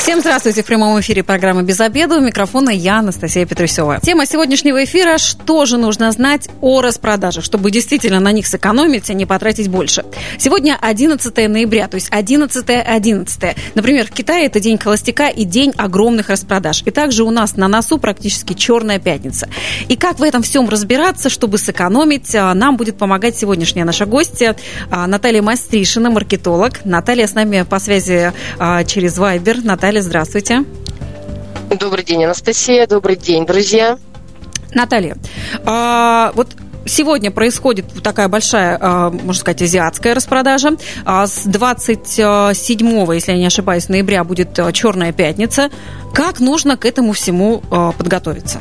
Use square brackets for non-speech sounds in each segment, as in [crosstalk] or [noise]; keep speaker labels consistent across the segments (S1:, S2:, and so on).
S1: Всем здравствуйте. В прямом эфире программы «Без обеда». У микрофона я, Анастасия Петрусева. Тема сегодняшнего эфира – что же нужно знать о распродажах, чтобы действительно на них сэкономить, а не потратить больше. Сегодня 11 ноября, то есть 11-11. 11. Например, в Китае это день холостяка и день огромных распродаж. И также у нас на носу практически черная пятница. И как в этом всем разбираться, чтобы сэкономить, а, нам будет помогать сегодняшняя наша гостья а, Наталья Мастришина, маркетолог. Наталья с нами по связи а, через Viber. Наталья, Наталья, здравствуйте.
S2: Добрый день, Анастасия. Добрый день, друзья.
S1: Наталья, а, вот Сегодня происходит такая большая, а, можно сказать, азиатская распродажа. А с 27, если я не ошибаюсь, ноября будет Черная пятница. Как нужно к этому всему подготовиться?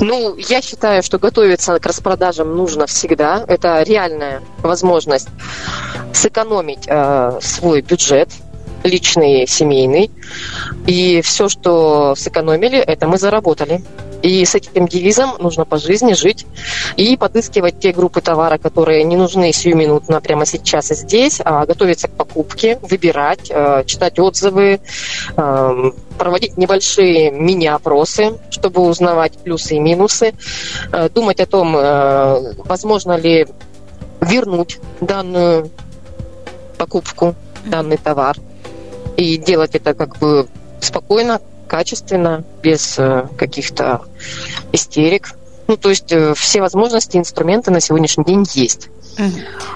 S2: Ну, я считаю, что готовиться к распродажам нужно всегда. Это реальная возможность сэкономить э, свой бюджет, личный, семейный. И все, что сэкономили, это мы заработали. И с этим девизом нужно по жизни жить и подыскивать те группы товара, которые не нужны сиюминутно прямо сейчас и здесь, а готовиться к покупке, выбирать, э, читать отзывы, э, проводить небольшие мини-опросы, чтобы узнавать плюсы и минусы, э, думать о том, возможно ли вернуть данную покупку, данный товар – и делать это как бы спокойно, качественно, без э, каких-то истерик. Ну, то есть э, все возможности, инструменты на сегодняшний день есть. Uh-huh.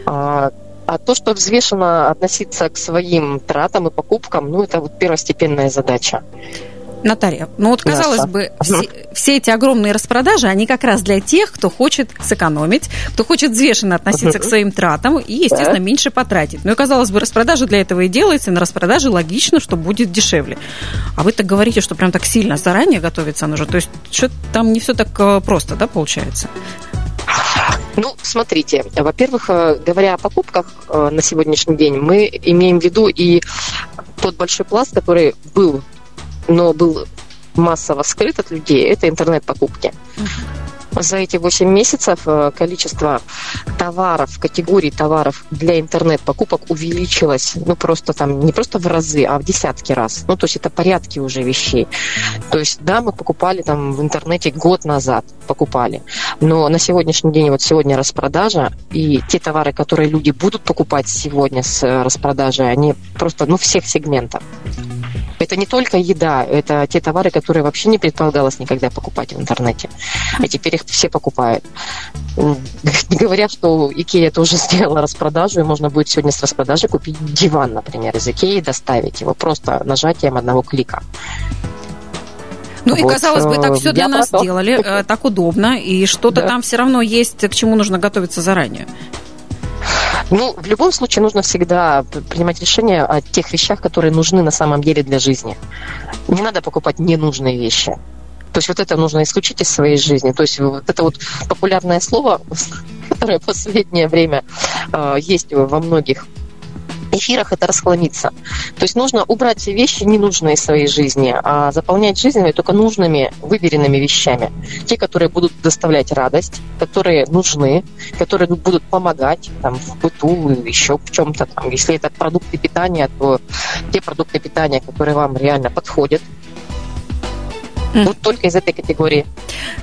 S2: А, а то, что взвешенно относиться к своим тратам и покупкам, ну, это вот первостепенная задача.
S1: Наталья, ну вот казалось Мясо. бы, все, все эти огромные распродажи, они как раз для тех, кто хочет сэкономить, кто хочет взвешенно относиться к своим тратам и, естественно, да. меньше потратить. Ну и казалось бы, распродажа для этого и делается, и на распродаже логично, что будет дешевле. А вы так говорите, что прям так сильно заранее готовиться нужно. То есть что там не все так э, просто, да, получается?
S2: Ну, смотрите, во-первых, э, говоря о покупках э, на сегодняшний день, мы имеем в виду и тот большой пласт, который был но был массово скрыт от людей, это интернет-покупки. За эти 8 месяцев э, количество товаров, категорий товаров для интернет-покупок увеличилось, ну, просто там, не просто в разы, а в десятки раз. Ну, то есть это порядки уже вещей. То есть, да, мы покупали там в интернете год назад, покупали. Но на сегодняшний день, вот сегодня распродажа, и те товары, которые люди будут покупать сегодня с э, распродажи, они просто, ну, всех сегментов. Это не только еда, это те товары, которые вообще не предполагалось никогда покупать в интернете. А теперь их все покупают. [laughs] Не говоря, что Икея тоже [laughs] сделала распродажу, и можно будет сегодня с распродажи купить диван, например, из Икеи и доставить его просто нажатием одного клика.
S1: Ну вот, и казалось бы, так все для нас сделали, э, так удобно, и что-то да. там все равно есть, к чему нужно готовиться заранее.
S2: Ну, в любом случае нужно всегда принимать решение о тех вещах, которые нужны на самом деле для жизни. Не надо покупать ненужные вещи. То есть вот это нужно исключить из своей жизни. То есть вот это вот популярное слово, [laughs] которое в последнее время э, есть во многих эфирах это расхламиться. То есть нужно убрать все вещи ненужные своей жизни, а заполнять жизнь только нужными, выверенными вещами. Те, которые будут доставлять радость, которые нужны, которые будут помогать там, в быту, еще в чем-то. Там. Если это продукты питания, то те продукты питания, которые вам реально подходят, вот только из этой категории.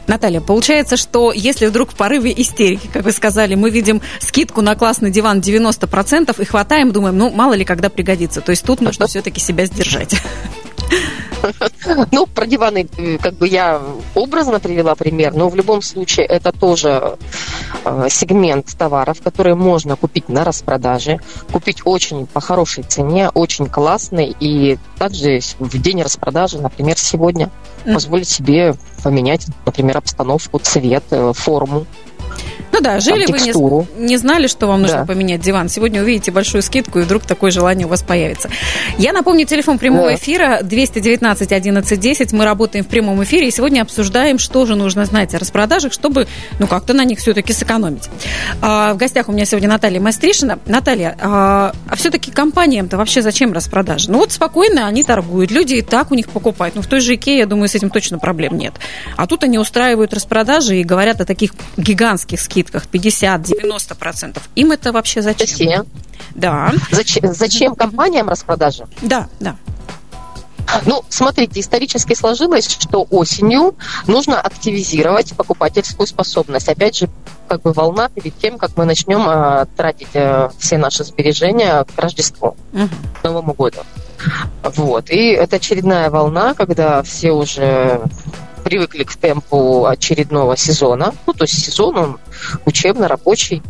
S1: Наталья, получается, что если вдруг в порыве истерики, как вы сказали, мы видим скидку на классный диван 90% и хватаем, думаем, ну, мало ли когда пригодится. То есть тут нужно [laughs] все-таки себя сдержать. [laughs]
S2: Ну, про диваны, э, как бы я образно привела пример, но в любом случае это тоже э, сегмент товаров, которые можно купить на распродаже, купить очень по хорошей цене, очень классный, и также в день распродажи, например, сегодня, позволить себе поменять, например, обстановку, цвет, э, форму.
S1: Ну да, жили вы не, не знали, что вам нужно да. поменять диван. Сегодня увидите большую скидку, и вдруг такое желание у вас появится. Я напомню, телефон прямого да. эфира 219 11 10. Мы работаем в прямом эфире, и сегодня обсуждаем, что же нужно знать о распродажах, чтобы, ну, как-то на них все-таки сэкономить. А, в гостях у меня сегодня Наталья Мастришина. Наталья, а, а все-таки компаниям-то вообще зачем распродажи? Ну вот спокойно они торгуют, люди и так у них покупают. Ну в той же Икее, я думаю, с этим точно проблем нет. А тут они устраивают распродажи и говорят о таких гигантских скидках скидках 50-90%. Им это вообще зачем?
S2: Зачем?
S1: Да.
S2: Зачем, зачем компаниям распродажи?
S1: Да, да.
S2: Ну, смотрите, исторически сложилось, что осенью нужно активизировать покупательскую способность. Опять же, как бы волна перед тем, как мы начнем э, тратить э, все наши сбережения к Рождеству, к Новому году. Вот. И это очередная волна, когда все уже привыкли к темпу очередного сезона. Ну, то есть сезон он учебно-рабочий.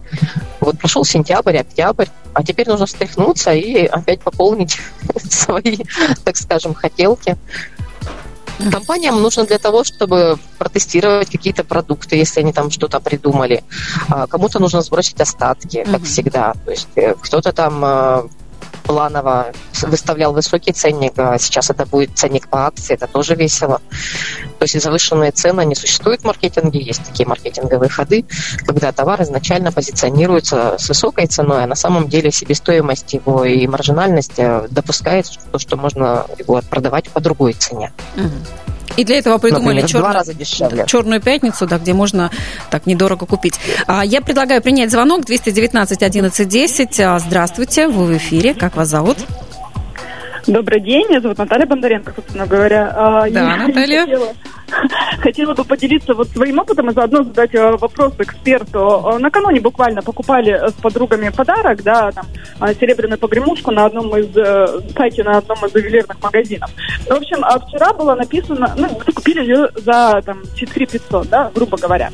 S2: Вот прошел сентябрь, октябрь, а теперь нужно встряхнуться и опять пополнить [laughs] свои, так скажем, хотелки. Компаниям нужно для того, чтобы протестировать какие-то продукты, если они там что-то придумали. А кому-то нужно сбросить остатки, как mm-hmm. всегда. То есть э, кто-то там э, планово выставлял высокий ценник, а сейчас это будет ценник по акции, это тоже весело. То есть завышенные цены не существует в маркетинге, есть такие маркетинговые ходы, когда товар изначально позиционируется с высокой ценой, а на самом деле себестоимость его и маржинальность э, допускает то, что можно его продавать по другой цене.
S1: Угу. И для этого придумали Например, черную, раза дешевле. черную пятницу, да, где можно так недорого купить. А, я предлагаю принять звонок 219 11 10. Здравствуйте, вы в эфире. Как вас зовут?
S3: Добрый день, меня зовут Наталья Бондаренко, собственно говоря.
S1: А, да, я Наталья.
S3: Хотела, [laughs] хотела бы поделиться вот своим опытом и заодно задать э, вопрос эксперту. Э, накануне буквально покупали с подругами подарок, да, там, э, серебряную погремушку на одном из сайте, на одном из ювелирных магазинов. В общем, а вчера было написано, ну, купили ее за там 4 500, да, грубо говоря.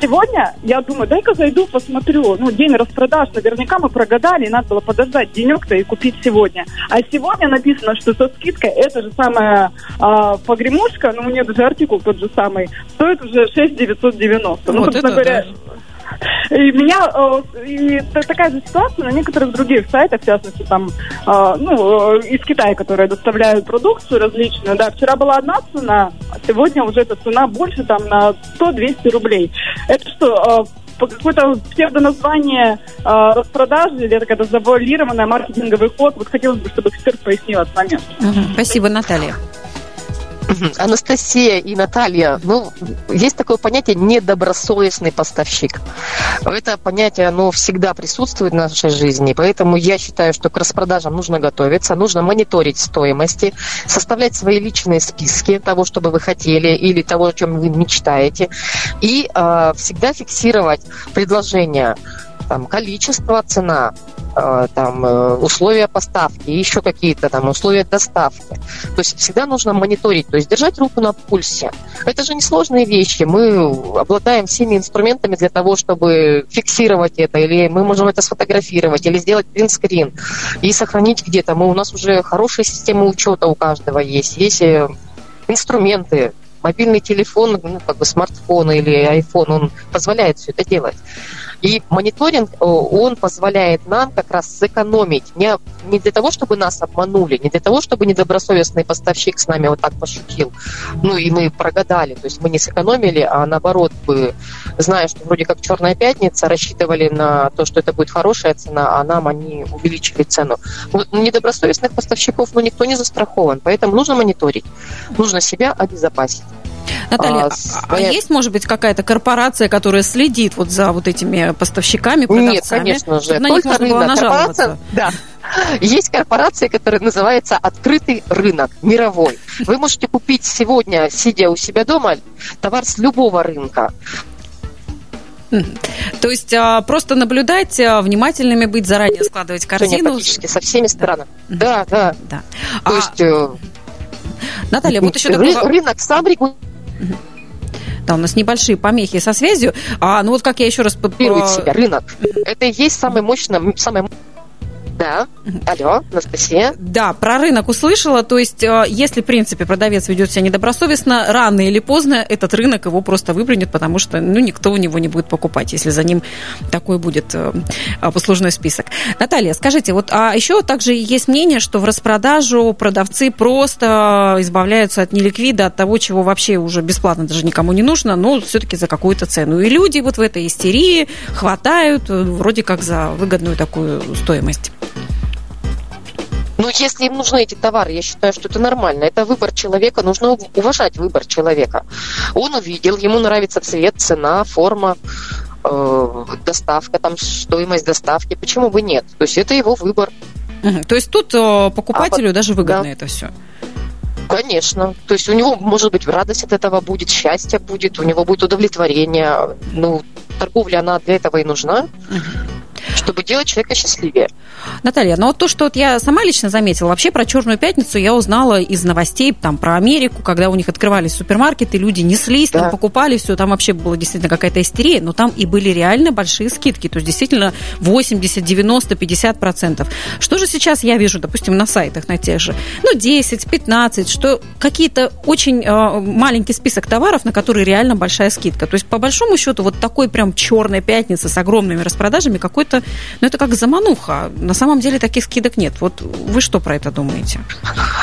S3: Сегодня я думаю, дай-ка зайду, посмотрю. Ну, день распродаж, наверняка мы прогадали, и надо было подождать денек-то и купить сегодня. А сегодня написано что со скидкой эта же самая а, погремушка, ну, у нее даже артикул тот же самый, стоит уже 6 990. Ну, вот собственно говоря, да. И меня э, и такая же ситуация на некоторых других сайтах, в частности, там, э, ну, э, из Китая, которые доставляют продукцию различную. Да, вчера была одна цена, а сегодня уже эта цена больше там на 100-200 рублей. Это что, какое-то псевдоназвание э, распродажи или это какая-то завуалированная маркетинговый ход. Вот хотелось бы, чтобы эксперт пояснил этот момент.
S1: Угу. Спасибо, Наталья.
S2: Анастасия и Наталья, ну, есть такое понятие недобросовестный поставщик. Это понятие, оно всегда присутствует в нашей жизни, поэтому я считаю, что к распродажам нужно готовиться, нужно мониторить стоимости, составлять свои личные списки того, что бы вы хотели или того, о чем вы мечтаете, и э, всегда фиксировать предложения там количество, цена, Э, там э, условия поставки, еще какие-то там условия доставки. То есть всегда нужно мониторить, то есть держать руку на пульсе. Это же несложные вещи. Мы обладаем всеми инструментами для того, чтобы фиксировать это, или мы можем это сфотографировать, или сделать принтскрин и сохранить где-то. Мы, у нас уже хорошие системы учета у каждого есть. Есть э, инструменты, мобильный телефон, ну, как бы смартфон или iPhone, он позволяет все это делать. И мониторинг, э, он позволяет нам как раз сэкономить не, не для того, чтобы нас обманули, не для того, чтобы недобросовестный поставщик с нами вот так пошутил, ну и мы прогадали, то есть мы не сэкономили, а наоборот бы, зная, что вроде как черная пятница, рассчитывали на то, что это будет хорошая цена, а нам они увеличили цену. Вот недобросовестных поставщиков, ну, никто не застрахован, поэтому нужно мониторить, нужно себя обезопасить.
S1: Наталья, а, а, а есть, может быть, какая-то корпорация, которая следит вот за вот этими поставщиками, продавцами?
S2: Нет, конечно же. На них можно было нажаловаться. Да. Есть корпорация, которая называется «Открытый рынок мировой». Вы можете купить сегодня, сидя у себя дома, товар с любого рынка.
S1: То есть а, просто наблюдать, а, внимательными быть, заранее складывать корзину.
S2: Практически со всеми странами. Да, да. да.
S1: То а... есть... Э, Наталья, вот еще
S2: такой... Рынок сам регулирует
S1: да, у нас небольшие помехи со связью. А, ну вот как я еще раз...
S2: Рынок. Это и есть самый мощный, самый Да, алло, Анастасия.
S1: Да, про рынок услышала. То есть, э, если, в принципе, продавец ведет себя недобросовестно, рано или поздно этот рынок его просто выплюнет, потому что ну, никто у него не будет покупать, если за ним такой будет э, послужной список. Наталья, скажите, вот а еще также есть мнение, что в распродажу продавцы просто избавляются от неликвида, от того, чего вообще уже бесплатно даже никому не нужно, но все-таки за какую-то цену. И люди вот в этой истерии хватают э, вроде как за выгодную такую стоимость.
S2: Ну, если им нужны эти товары, я считаю, что это нормально. Это выбор человека, нужно уважать выбор человека. Он увидел, ему нравится цвет, цена, форма, э, доставка, там стоимость доставки. Почему бы нет? То есть это его выбор.
S1: Угу. То есть тут э, покупателю а, даже выгодно да. это все.
S2: Конечно. То есть у него, может быть, радость от этого будет, счастье будет, у него будет удовлетворение. Ну, торговля, она для этого и нужна. Угу чтобы делать человека счастливее.
S1: Наталья, ну вот то, что вот я сама лично заметила, вообще про Черную пятницу я узнала из новостей там про Америку, когда у них открывались супермаркеты, люди неслись, да. там покупали все, там вообще была действительно какая-то истерия, но там и были реально большие скидки, то есть действительно 80, 90, 50 процентов. Что же сейчас я вижу, допустим, на сайтах на тех же, ну 10, 15, что какие-то очень э, маленький список товаров, на которые реально большая скидка. То есть по большому счету вот такой прям черная пятница с огромными распродажами какой-то ну, это как замануха. На самом деле таких скидок нет. Вот вы что про это думаете?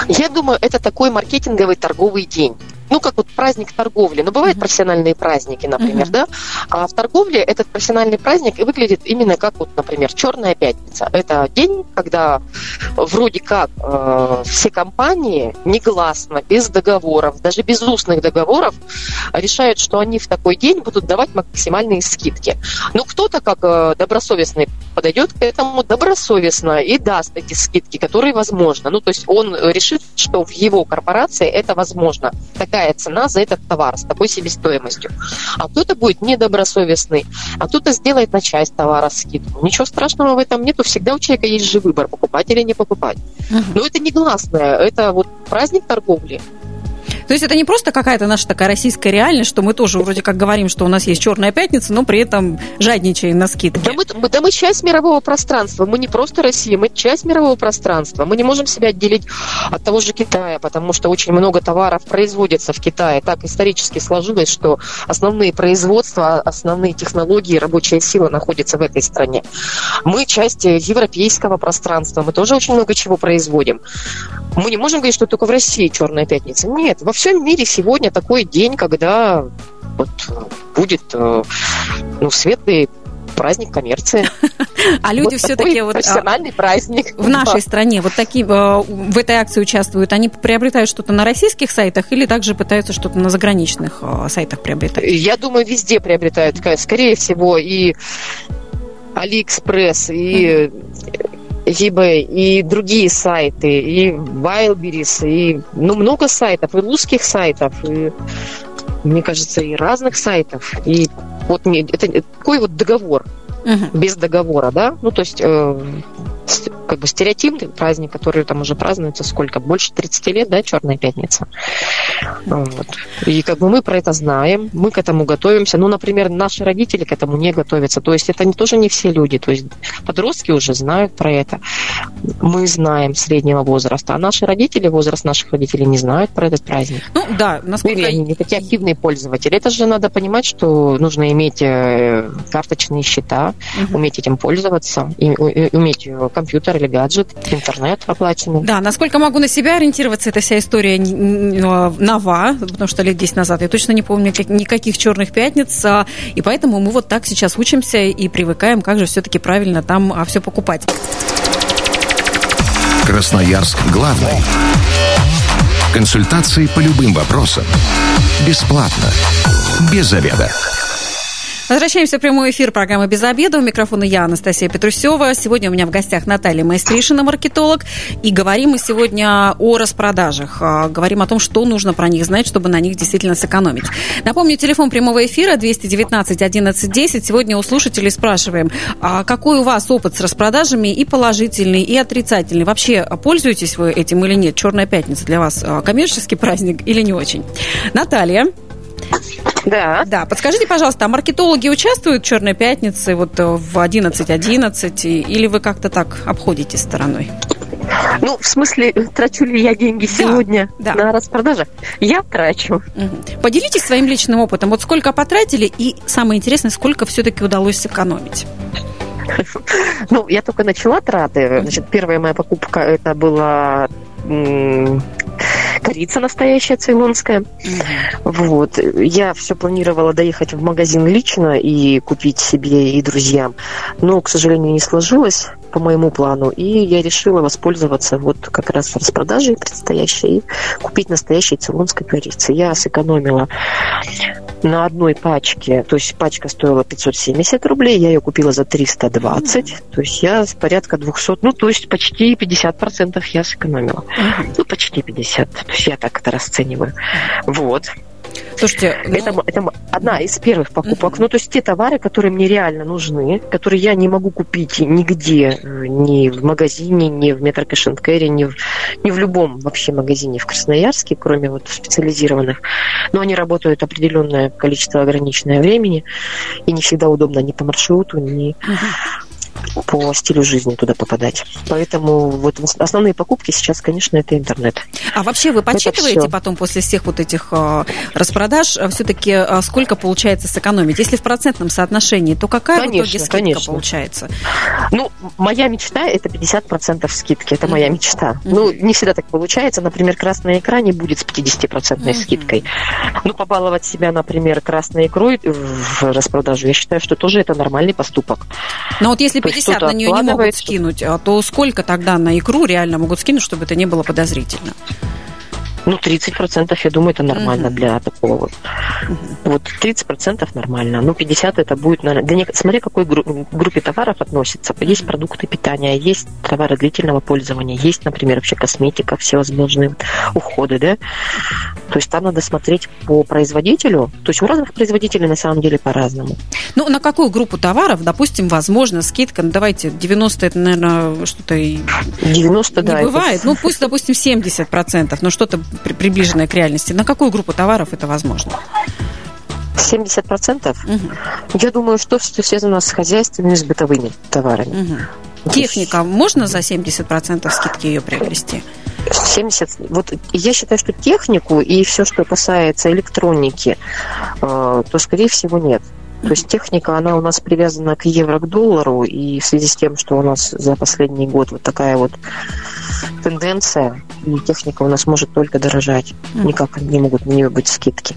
S2: Я думаю, это такой маркетинговый торговый день ну, как вот праздник торговли. Но бывают профессиональные праздники, например, uh-huh. да? А в торговле этот профессиональный праздник выглядит именно как вот, например, Черная пятница. Это день, когда вроде как э, все компании негласно, без договоров, даже без устных договоров решают, что они в такой день будут давать максимальные скидки. Но кто-то, как э, добросовестный, подойдет к этому добросовестно и даст эти скидки, которые возможно. Ну, то есть он решит, что в его корпорации это возможно. Так такая цена за этот товар с такой себестоимостью. А кто-то будет недобросовестный, а кто-то сделает на часть товара скидку. Ничего страшного в этом нету. Всегда у человека есть же выбор, покупать или не покупать. Но это не гласное, это вот праздник торговли.
S1: То есть это не просто какая-то наша такая российская реальность, что мы тоже вроде как говорим, что у нас есть черная пятница, но при этом жадничаем на скидки.
S2: Да мы, да мы часть мирового пространства. Мы не просто Россия, мы часть мирового пространства. Мы не можем себя отделить от того же Китая, потому что очень много товаров производится в Китае. Так исторически сложилось, что основные производства, основные технологии, рабочая сила находятся в этой стране. Мы часть европейского пространства. Мы тоже очень много чего производим. Мы не можем говорить, что только в России черная пятница. Нет, во всем мире сегодня такой день, когда вот будет э, ну, светлый праздник коммерции. [laughs]
S1: А люди все-таки вот...
S2: Профессиональный праздник.
S1: В нашей стране вот такие э, в этой акции участвуют, они приобретают что-то на российских сайтах или также пытаются что-то на заграничных э, сайтах приобретать?
S2: Я думаю, везде приобретают. Скорее всего, и Алиэкспресс, и eBay и другие сайты, и Wildberries, и ну, много сайтов, и русских сайтов, и, мне кажется, и разных сайтов. И вот это такой вот договор uh-huh. без договора, да, ну то есть э, как бы стереотипный праздник, который там уже празднуется сколько? Больше 30 лет, да, Черная пятница. Вот. И как бы мы про это знаем, мы к этому готовимся. Ну, например, наши родители к этому не готовятся. То есть это тоже не все люди. То есть подростки уже знают про это. Мы знаем среднего возраста, а наши родители, возраст наших родителей не знают про этот праздник.
S1: Ну, да, насколько...
S2: Или они не такие активные пользователи. Это же надо понимать, что нужно иметь э, карточные счета, угу. уметь этим пользоваться, и, и, уметь компьютер или гаджет, интернет оплаченный.
S1: Да, насколько могу на себя ориентироваться, эта вся история нова, потому что лет 10 назад я точно не помню никаких черных пятниц, а, и поэтому мы вот так сейчас учимся и привыкаем, как же все-таки правильно там а, все покупать.
S4: Красноярск главный. Консультации по любым вопросам. Бесплатно. Без заведа.
S1: Возвращаемся в прямой эфир программы «Без обеда». У микрофона я, Анастасия Петрусева. Сегодня у меня в гостях Наталья Майстришина, маркетолог. И говорим мы сегодня о распродажах. А, говорим о том, что нужно про них знать, чтобы на них действительно сэкономить. Напомню, телефон прямого эфира 219 11 10. Сегодня у слушателей спрашиваем, а какой у вас опыт с распродажами и положительный, и отрицательный? Вообще, пользуетесь вы этим или нет? Черная пятница для вас а, коммерческий праздник или не очень? Наталья. Да. Да. Подскажите, пожалуйста, а маркетологи участвуют в «Черной пятнице» вот э, в 11.11 или вы как-то так обходите стороной?
S2: Ну, в смысле, трачу ли я деньги сегодня да. на распродажах? Я трачу.
S1: Угу. Поделитесь своим личным опытом. Вот сколько потратили и, самое интересное, сколько все-таки удалось сэкономить? [laughs]
S2: Ну, я только начала траты. Значит, первая моя покупка это была корица настоящая цейлонская. Вот. Я все планировала доехать в магазин лично и купить себе и друзьям. Но, к сожалению, не сложилось по моему плану. И я решила воспользоваться вот как раз распродажей предстоящей и купить настоящей цейлонской корицы. Я сэкономила на одной пачке, то есть пачка стоила 570 рублей, я ее купила за 320, mm-hmm. то есть я порядка 200, ну, то есть почти 50% я сэкономила. Mm-hmm. Ну, почти 50, то есть я так это расцениваю. Вот. Слушайте, ну... это, это одна из первых покупок. Mm-hmm. Ну, то есть те товары, которые мне реально нужны, которые я не могу купить нигде, э, ни в магазине, ни в Метро Кэш ни в, ни в любом вообще магазине в Красноярске, кроме вот специализированных. Но они работают определенное количество ограниченное времени, и не всегда удобно ни по маршруту, ни mm-hmm по стилю жизни туда попадать. Поэтому вот основные покупки сейчас, конечно, это интернет.
S1: А вообще вы подсчитываете потом после всех вот этих э, распродаж э, все-таки э, сколько получается сэкономить? Если в процентном соотношении, то какая конечно, в итоге скидка конечно. получается?
S2: Ну, моя мечта это 50% скидки. Это mm-hmm. моя мечта. Mm-hmm. Ну, не всегда так получается. Например, красная икра не будет с 50% mm-hmm. скидкой. Ну, побаловать себя, например, красной икрой в распродажу, я считаю, что тоже это нормальный поступок.
S1: Но вот если 50 на нее не могут скинуть, а то сколько тогда на икру реально могут скинуть, чтобы это не было подозрительно?
S2: Ну, 30% я думаю, это нормально mm-hmm. для такого вот. Mm-hmm. Вот 30% нормально. Ну, 50% это будет, наверное, для не... смотря какой гру... группе товаров относится. Есть продукты питания, есть товары длительного пользования, есть, например, вообще косметика, всевозможные уходы, да. То есть там надо смотреть по производителю. То есть у разных производителей на самом деле по-разному.
S1: Ну, на какую группу товаров, допустим, возможно, скидка, ну, давайте, 90 это, наверное, что-то
S2: 90,
S1: не
S2: да.
S1: бывает. Это... Ну, пусть, допустим, 70%, но что-то приближенная к реальности. На какую группу товаров это возможно?
S2: 70 процентов? Угу. Я думаю, что все связано с хозяйственными, с бытовыми товарами.
S1: Угу. Техника, можно за 70 процентов скидки ее приобрести?
S2: 70, вот я считаю, что технику и все, что касается электроники, э, то, скорее всего, нет. То есть техника, она у нас привязана к евро, к доллару, и в связи с тем, что у нас за последний год вот такая вот тенденция, и техника у нас может только дорожать. Никак не могут на нее быть скидки.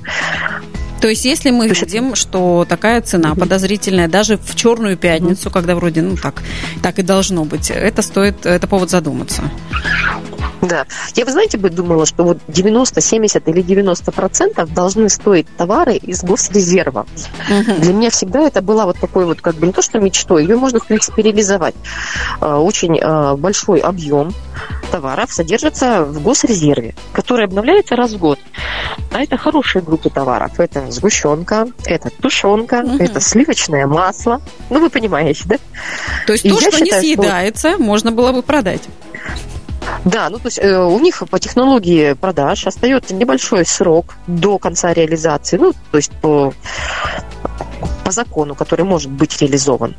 S1: То есть, если мы видим, что такая цена подозрительная, даже в черную пятницу, когда вроде, ну так, так и должно быть, это стоит, это повод задуматься.
S2: Да. Я, вы знаете, бы думала, что вот 90, 70 или 90 процентов должны стоить товары из госрезерва. Угу. Для меня всегда это было вот такой вот, как бы, не то что мечтой, ее можно, в принципе, реализовать. А, очень а, большой объем товаров содержится в госрезерве, который обновляется раз в год. А это хорошие группы товаров. Это сгущенка, это тушенка, угу. это сливочное масло. Ну, вы понимаете, да?
S1: То есть И то, что считаю, не съедается, что... можно было бы продать.
S2: Да, ну то есть э, у них по технологии продаж остается небольшой срок до конца реализации, ну то есть по по закону, который может быть реализован,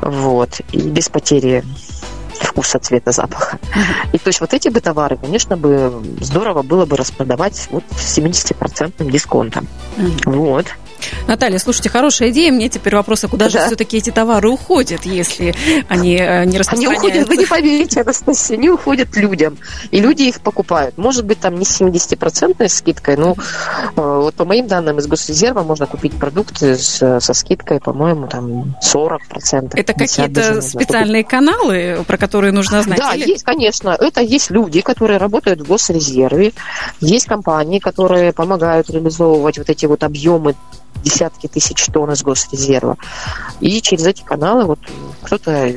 S2: вот, и без потери вкуса, цвета, запаха. И то есть вот эти бы товары, конечно, бы здорово было бы распродавать вот с 70% дисконтом. Вот.
S1: Наталья, слушайте, хорошая идея. Мне теперь вопрос, а куда да. же все-таки эти товары уходят, если они э, не распространяются? Они
S2: уходят, вы не поверите, Анастасия, они уходят людям. И люди их покупают. Может быть, там не с 70% скидкой, но э, вот по моим данным из Госрезерва можно купить продукты с, со скидкой, по-моему, там 40%.
S1: Это какие-то специальные каналы, про которые нужно знать?
S2: Да, или? есть, конечно. Это есть люди, которые работают в Госрезерве. Есть компании, которые помогают реализовывать вот эти вот объемы десятки тысяч тонн из госрезерва. И через эти каналы вот кто-то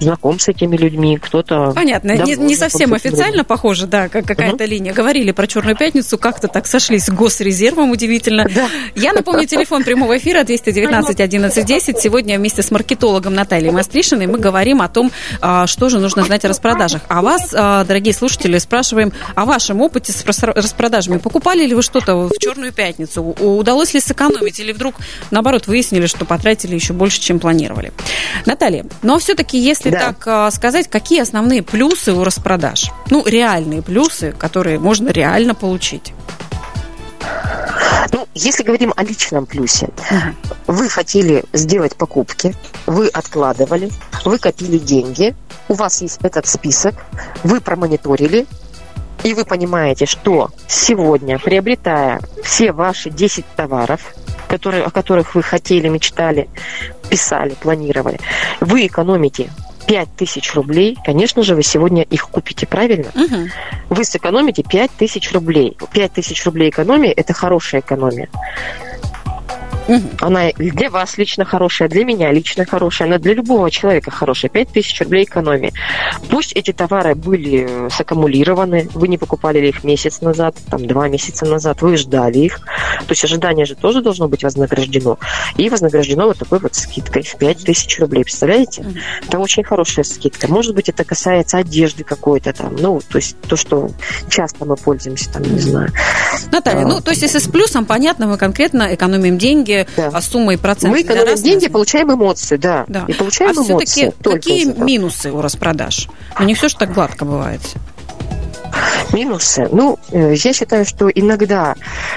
S2: знаком с этими людьми, кто-то...
S1: Понятно, не, не совсем официально похоже, да, как какая-то угу. линия. Говорили про Черную пятницу, как-то так сошлись с госрезервом, удивительно. Да. Я напомню, телефон прямого эфира 219 11 10. Сегодня вместе с маркетологом Натальей Мастришиной мы говорим о том, а, что же нужно знать о распродажах. А вас, а, дорогие слушатели, спрашиваем о вашем опыте с распродажами. Покупали ли вы что-то в Черную пятницу? Удалось ли сэкономить? Или вдруг, наоборот, выяснили, что потратили еще больше, чем планировали? Наталья, но все-таки, если да. так а, сказать, какие основные плюсы у распродаж? Ну, реальные плюсы, которые можно реально получить.
S2: Ну, если говорим о личном плюсе, uh-huh. вы хотели сделать покупки, вы откладывали, вы копили деньги, у вас есть этот список, вы промониторили, и вы понимаете, что сегодня, приобретая все ваши 10 товаров, которые, о которых вы хотели, мечтали, писали, планировали, вы экономите 5 тысяч рублей, конечно же, вы сегодня их купите, правильно? Угу. Вы сэкономите 5 тысяч рублей. 5 тысяч рублей экономии – это хорошая экономия. Угу. Она для вас лично хорошая, для меня лично хорошая, она для любого человека хорошая. 5 тысяч рублей экономии. Пусть эти товары были саккумулированы, вы не покупали их месяц назад, там два месяца назад, вы ждали их. То есть ожидание же тоже должно быть вознаграждено. И вознаграждено вот такой вот скидкой в 5 тысяч рублей. Представляете? Угу. Это очень хорошая скидка. Может быть, это касается одежды какой-то там, ну, то есть то, что часто мы пользуемся, там, не знаю.
S1: Наталья, а, ну, то есть если с плюсом, понятно, мы конкретно экономим деньги, деньги, да. а сумма и процент.
S2: Мы экономим деньги, получаем эмоции, да. да.
S1: И получаем а эмоции. все-таки какие минусы у распродаж? Ну, не все же так гладко бывает.
S2: Минусы. Ну, э, я считаю, что иногда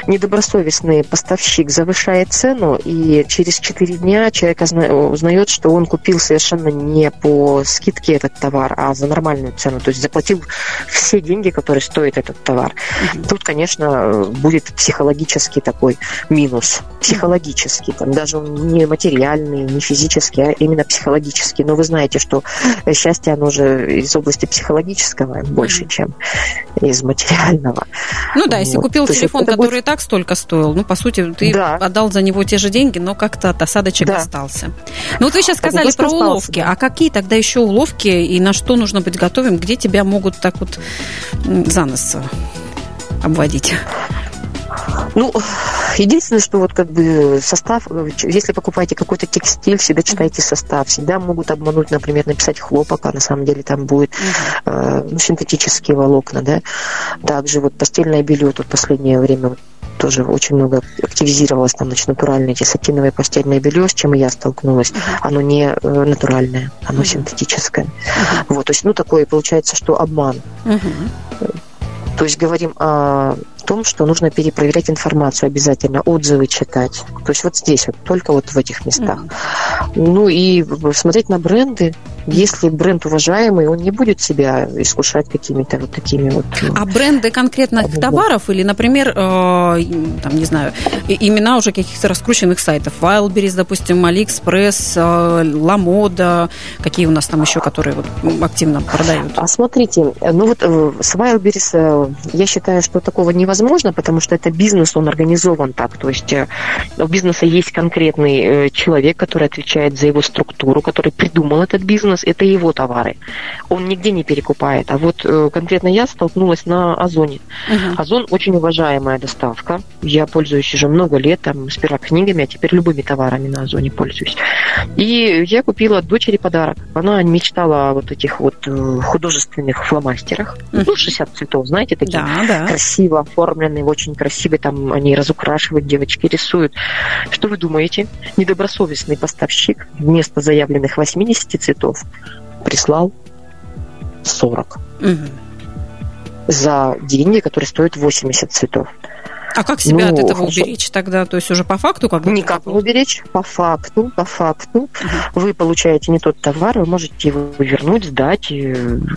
S2: недобросовестный поставщик завышает цену, и через 4 дня человек узнает, что он купил совершенно не по скидке этот товар, а за нормальную цену. То есть заплатил все деньги, которые стоит этот товар. Тут, конечно, будет психологический такой минус. Психологический. Там даже не материальный, не физический, а именно психологический. Но вы знаете, что счастье, оно же из области психологического больше, чем из материального.
S1: Ну да, если вот. купил То телефон, который будет... и так столько стоил, ну, по сути, ты да. отдал за него те же деньги, но как-то от осадочек да. остался. Ну вот вы сейчас сказали про остался, уловки. Да. А какие тогда еще уловки и на что нужно быть готовым? Где тебя могут так вот за нос обводить?
S2: Ну, единственное, что вот как бы состав, если покупаете какой-то текстиль, всегда читайте состав. Всегда могут обмануть, например, написать хлопок, а на самом деле там будет э, ну, синтетические волокна, да. Также вот постельное белье тут в последнее время тоже очень много активизировалось, там, значит, натуральное эти сатиновое постельное белье, с чем и я столкнулась. Uh-huh. Оно не э, натуральное, оно uh-huh. синтетическое. Uh-huh. Вот, то есть, ну, такое получается, что обман. Uh-huh. То есть говорим о том, что нужно перепроверять информацию обязательно, отзывы читать. То есть вот здесь вот, только вот в этих местах. Mm-hmm. Ну и смотреть на бренды. Если бренд уважаемый, он не будет себя искушать какими-то вот такими вот...
S1: Ну, а бренды конкретных товаров или, например, э, там, не знаю, имена уже каких-то раскрученных сайтов? Wildberries, допустим, AliExpress, э, LaModa, какие у нас там еще, которые вот активно продают?
S2: А смотрите, ну вот э, с Wildberries э, я считаю, что такого невозможно потому что это бизнес, он организован так. То есть э, у бизнеса есть конкретный э, человек, который отвечает за его структуру, который придумал этот бизнес, это его товары. Он нигде не перекупает. А вот э, конкретно я столкнулась на Озоне. Угу. Озон очень уважаемая доставка. Я пользуюсь уже много лет, там, сперва книгами, а теперь любыми товарами на Озоне пользуюсь. И я купила дочери подарок. Она мечтала о вот этих вот художественных фломастерах. Угу. Ну, 60 цветов, знаете, такие да, да. красиво оформленные, очень красивые, там они разукрашивают, девочки рисуют. Что вы думаете? Недобросовестный поставщик вместо заявленных 80 цветов прислал 40. Угу. За деньги, которые стоят 80 цветов.
S1: А как себя ну, от этого хорошо. уберечь тогда? То есть уже по факту как бы?
S2: Никак не уберечь. По факту, по факту. Угу. Вы получаете не тот товар, вы можете его вернуть, сдать.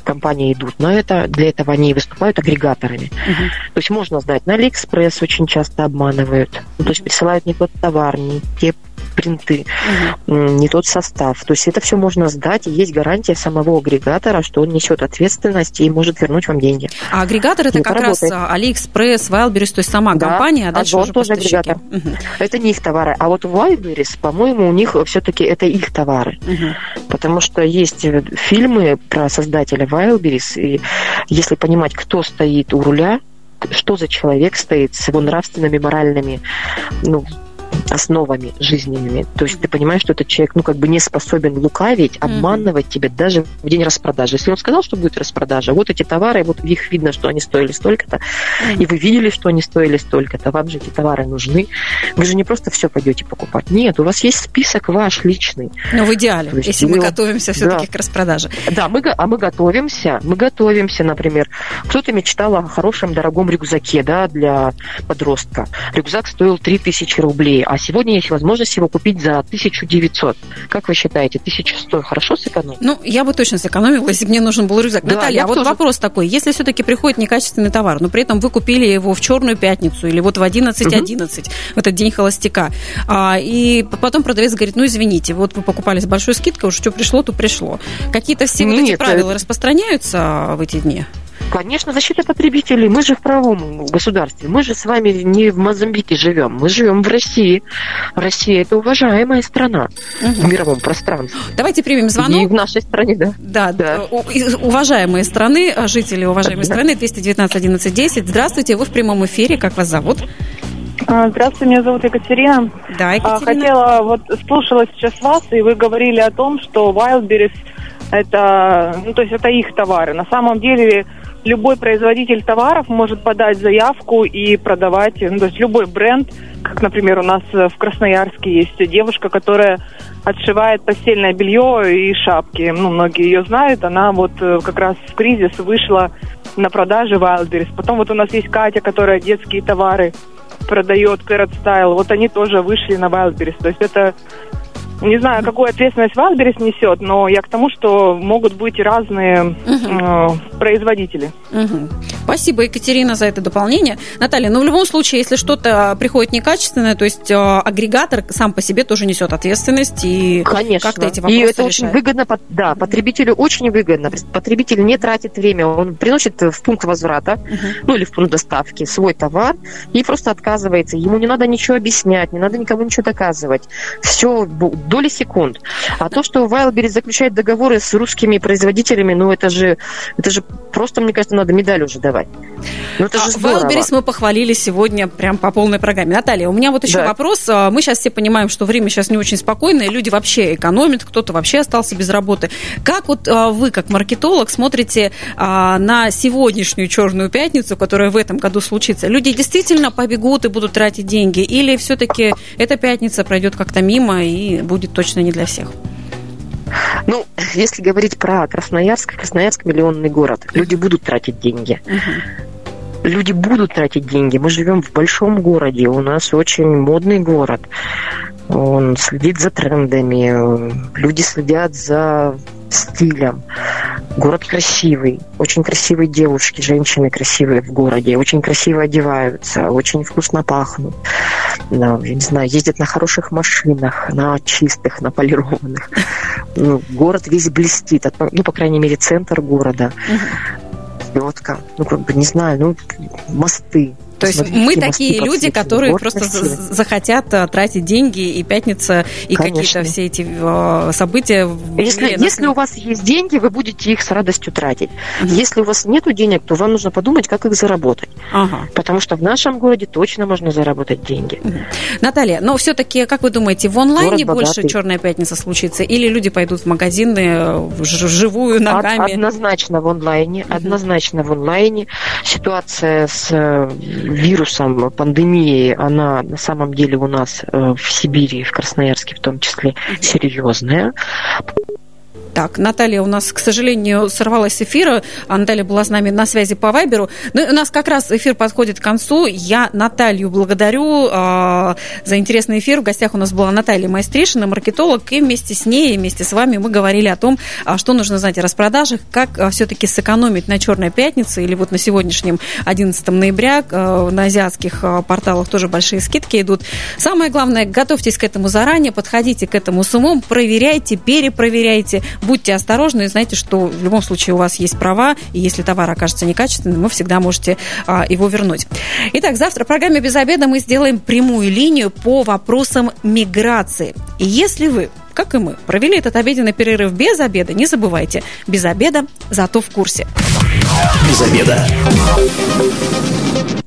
S2: Компании идут на это. Для этого они выступают агрегаторами. Угу. То есть можно сдать на Алиэкспресс, очень часто обманывают. Ну, то есть присылают не тот товар, не те принты, угу. не тот состав. То есть это все можно сдать, и есть гарантия самого агрегатора, что он несет ответственность и может вернуть вам деньги.
S1: А агрегатор это, как поработает. раз AliExpress, Wildberries, то есть сама да, компания, а дальше уже тоже агрегатор.
S2: Угу. Это не их товары. А вот Wildberries, по-моему, у них все-таки это их товары. Угу. Потому что есть фильмы про создателя Wildberries, и если понимать, кто стоит у руля, что за человек стоит с его нравственными, моральными ну, основами жизненными. То есть ты понимаешь, что этот человек, ну, как бы не способен лукавить, обманывать mm-hmm. тебя даже в день распродажи. Если он сказал, что будет распродажа, вот эти товары, вот в них видно, что они стоили столько-то, mm-hmm. и вы видели, что они стоили столько-то, вам же эти товары нужны. Вы же не просто все пойдете покупать. Нет, у вас есть список ваш личный.
S1: Ну, в идеале, есть, если мы его... готовимся все-таки да. к распродаже.
S2: Да, мы, а мы готовимся, мы готовимся, например. Кто-то мечтал о хорошем, дорогом рюкзаке, да, для подростка. Рюкзак стоил 3000 рублей, а сегодня есть возможность его купить за 1900. Как вы считаете, 1100 хорошо сэкономить?
S1: Ну, я бы точно сэкономила, если бы мне нужен был рюкзак. Да, Наталья, а вот тоже... вопрос такой. Если все-таки приходит некачественный товар, но при этом вы купили его в черную пятницу или вот в 11.11, угу. 11, в этот день холостяка, а, и потом продавец говорит, ну, извините, вот вы покупали с большой скидкой, уж что пришло, то пришло. Какие-то все Нет, вот эти правила это... распространяются в эти дни?
S2: Конечно, защита потребителей. Мы же в правом государстве. Мы же с вами не в Мозамбике живем. Мы живем в России. Россия – это уважаемая страна угу. в мировом пространстве.
S1: Давайте примем звонок.
S2: И в нашей стране, да.
S1: Да, да. уважаемые страны, жители уважаемой да. страны, 219 11 10. Здравствуйте, вы в прямом эфире. Как вас зовут?
S5: А, здравствуйте, меня зовут Екатерина.
S1: Да, Екатерина.
S5: Хотела, вот слушала сейчас вас, и вы говорили о том, что Wildberries это, ну, то есть это их товары. На самом деле любой производитель товаров может подать заявку и продавать, ну, то есть любой бренд, как, например, у нас в Красноярске есть девушка, которая отшивает постельное белье и шапки. Ну, многие ее знают. Она вот э, как раз в кризис вышла на продажи Wildberries. Потом вот у нас есть Катя, которая детские товары продает, Carrot Style. Вот они тоже вышли на Wildberries. То есть это не знаю, какую ответственность Wildberries несет, но я к тому, что могут быть разные угу. э, производители.
S1: Угу. Спасибо, Екатерина, за это дополнение. Наталья, ну в любом случае, если что-то приходит некачественное, то есть э, агрегатор сам по себе тоже несет ответственность и
S2: Конечно.
S1: как-то эти вопросы
S2: И это
S1: решает.
S2: очень выгодно, да, потребителю очень выгодно. Потребитель не тратит время, он приносит в пункт возврата, угу. ну или в пункт доставки свой товар и просто отказывается. Ему не надо ничего объяснять, не надо никому ничего доказывать. Все доли секунд. А то, что Wildberries заключает договоры с русскими производителями, ну это же, это же просто, мне кажется, надо медаль уже давать.
S1: Ну это а же здорово. Wildberries мы похвалили сегодня прям по полной программе. Наталья, у меня вот еще да. вопрос. А, мы сейчас все понимаем, что время сейчас не очень спокойное, люди вообще экономят, кто-то вообще остался без работы. Как вот а, вы, как маркетолог, смотрите на сегодняшнюю черную пятницу, которая в этом году случится? Люди действительно побегут и будут тратить деньги? Или все-таки эта пятница пройдет как-то мимо и будет будет точно не для всех.
S2: Ну, если говорить про Красноярск, Красноярск миллионный город. Люди будут тратить деньги. Угу. Люди будут тратить деньги. Мы живем в большом городе. У нас очень модный город. Он следит за трендами. Люди следят за стилем. Город красивый, очень красивые девушки, женщины красивые в городе, очень красиво одеваются, очень вкусно пахнут. Да, я не знаю, ездят на хороших машинах, на чистых, на полированных. Ну, город весь блестит, ну, по крайней мере, центр города. Лодка, ну, как бы, не знаю, ну, мосты,
S1: то есть мы такие люди, которые просто захотят э, тратить деньги и пятница, и какие-то все эти э, события.
S2: Если, если у вас есть деньги, вы будете их с радостью тратить. Если у вас нет денег, то вам нужно подумать, как их заработать. Ага. Потому что в нашем городе точно можно заработать деньги.
S1: Наталья, но все-таки, как вы думаете, в онлайне больше Черная пятница случится? Или люди пойдут в магазины э, вживую ногами?
S2: Однозначно в онлайне. Однозначно в онлайне. Ситуация с вирусом, пандемией, она на самом деле у нас э, в Сибири, в Красноярске в том числе, серьезная.
S1: Так, Наталья у нас, к сожалению, сорвалась эфира. А Наталья была с нами на связи по Вайберу. Ну, у нас как раз эфир подходит к концу. Я Наталью благодарю э, за интересный эфир. В гостях у нас была Наталья Майстришина, маркетолог. И вместе с ней, вместе с вами мы говорили о том, а, что нужно знать о распродажах, как а, все-таки сэкономить на Черной пятнице или вот на сегодняшнем 11 ноября. А, на азиатских порталах тоже большие скидки идут. Самое главное, готовьтесь к этому заранее, подходите к этому с умом, проверяйте, перепроверяйте будьте осторожны и знайте, что в любом случае у вас есть права, и если товар окажется некачественным, вы всегда можете а, его вернуть. Итак, завтра в программе «Без обеда» мы сделаем прямую линию по вопросам миграции. И если вы как и мы, провели этот обеденный перерыв без обеда, не забывайте, без обеда, зато в курсе.
S4: Без обеда.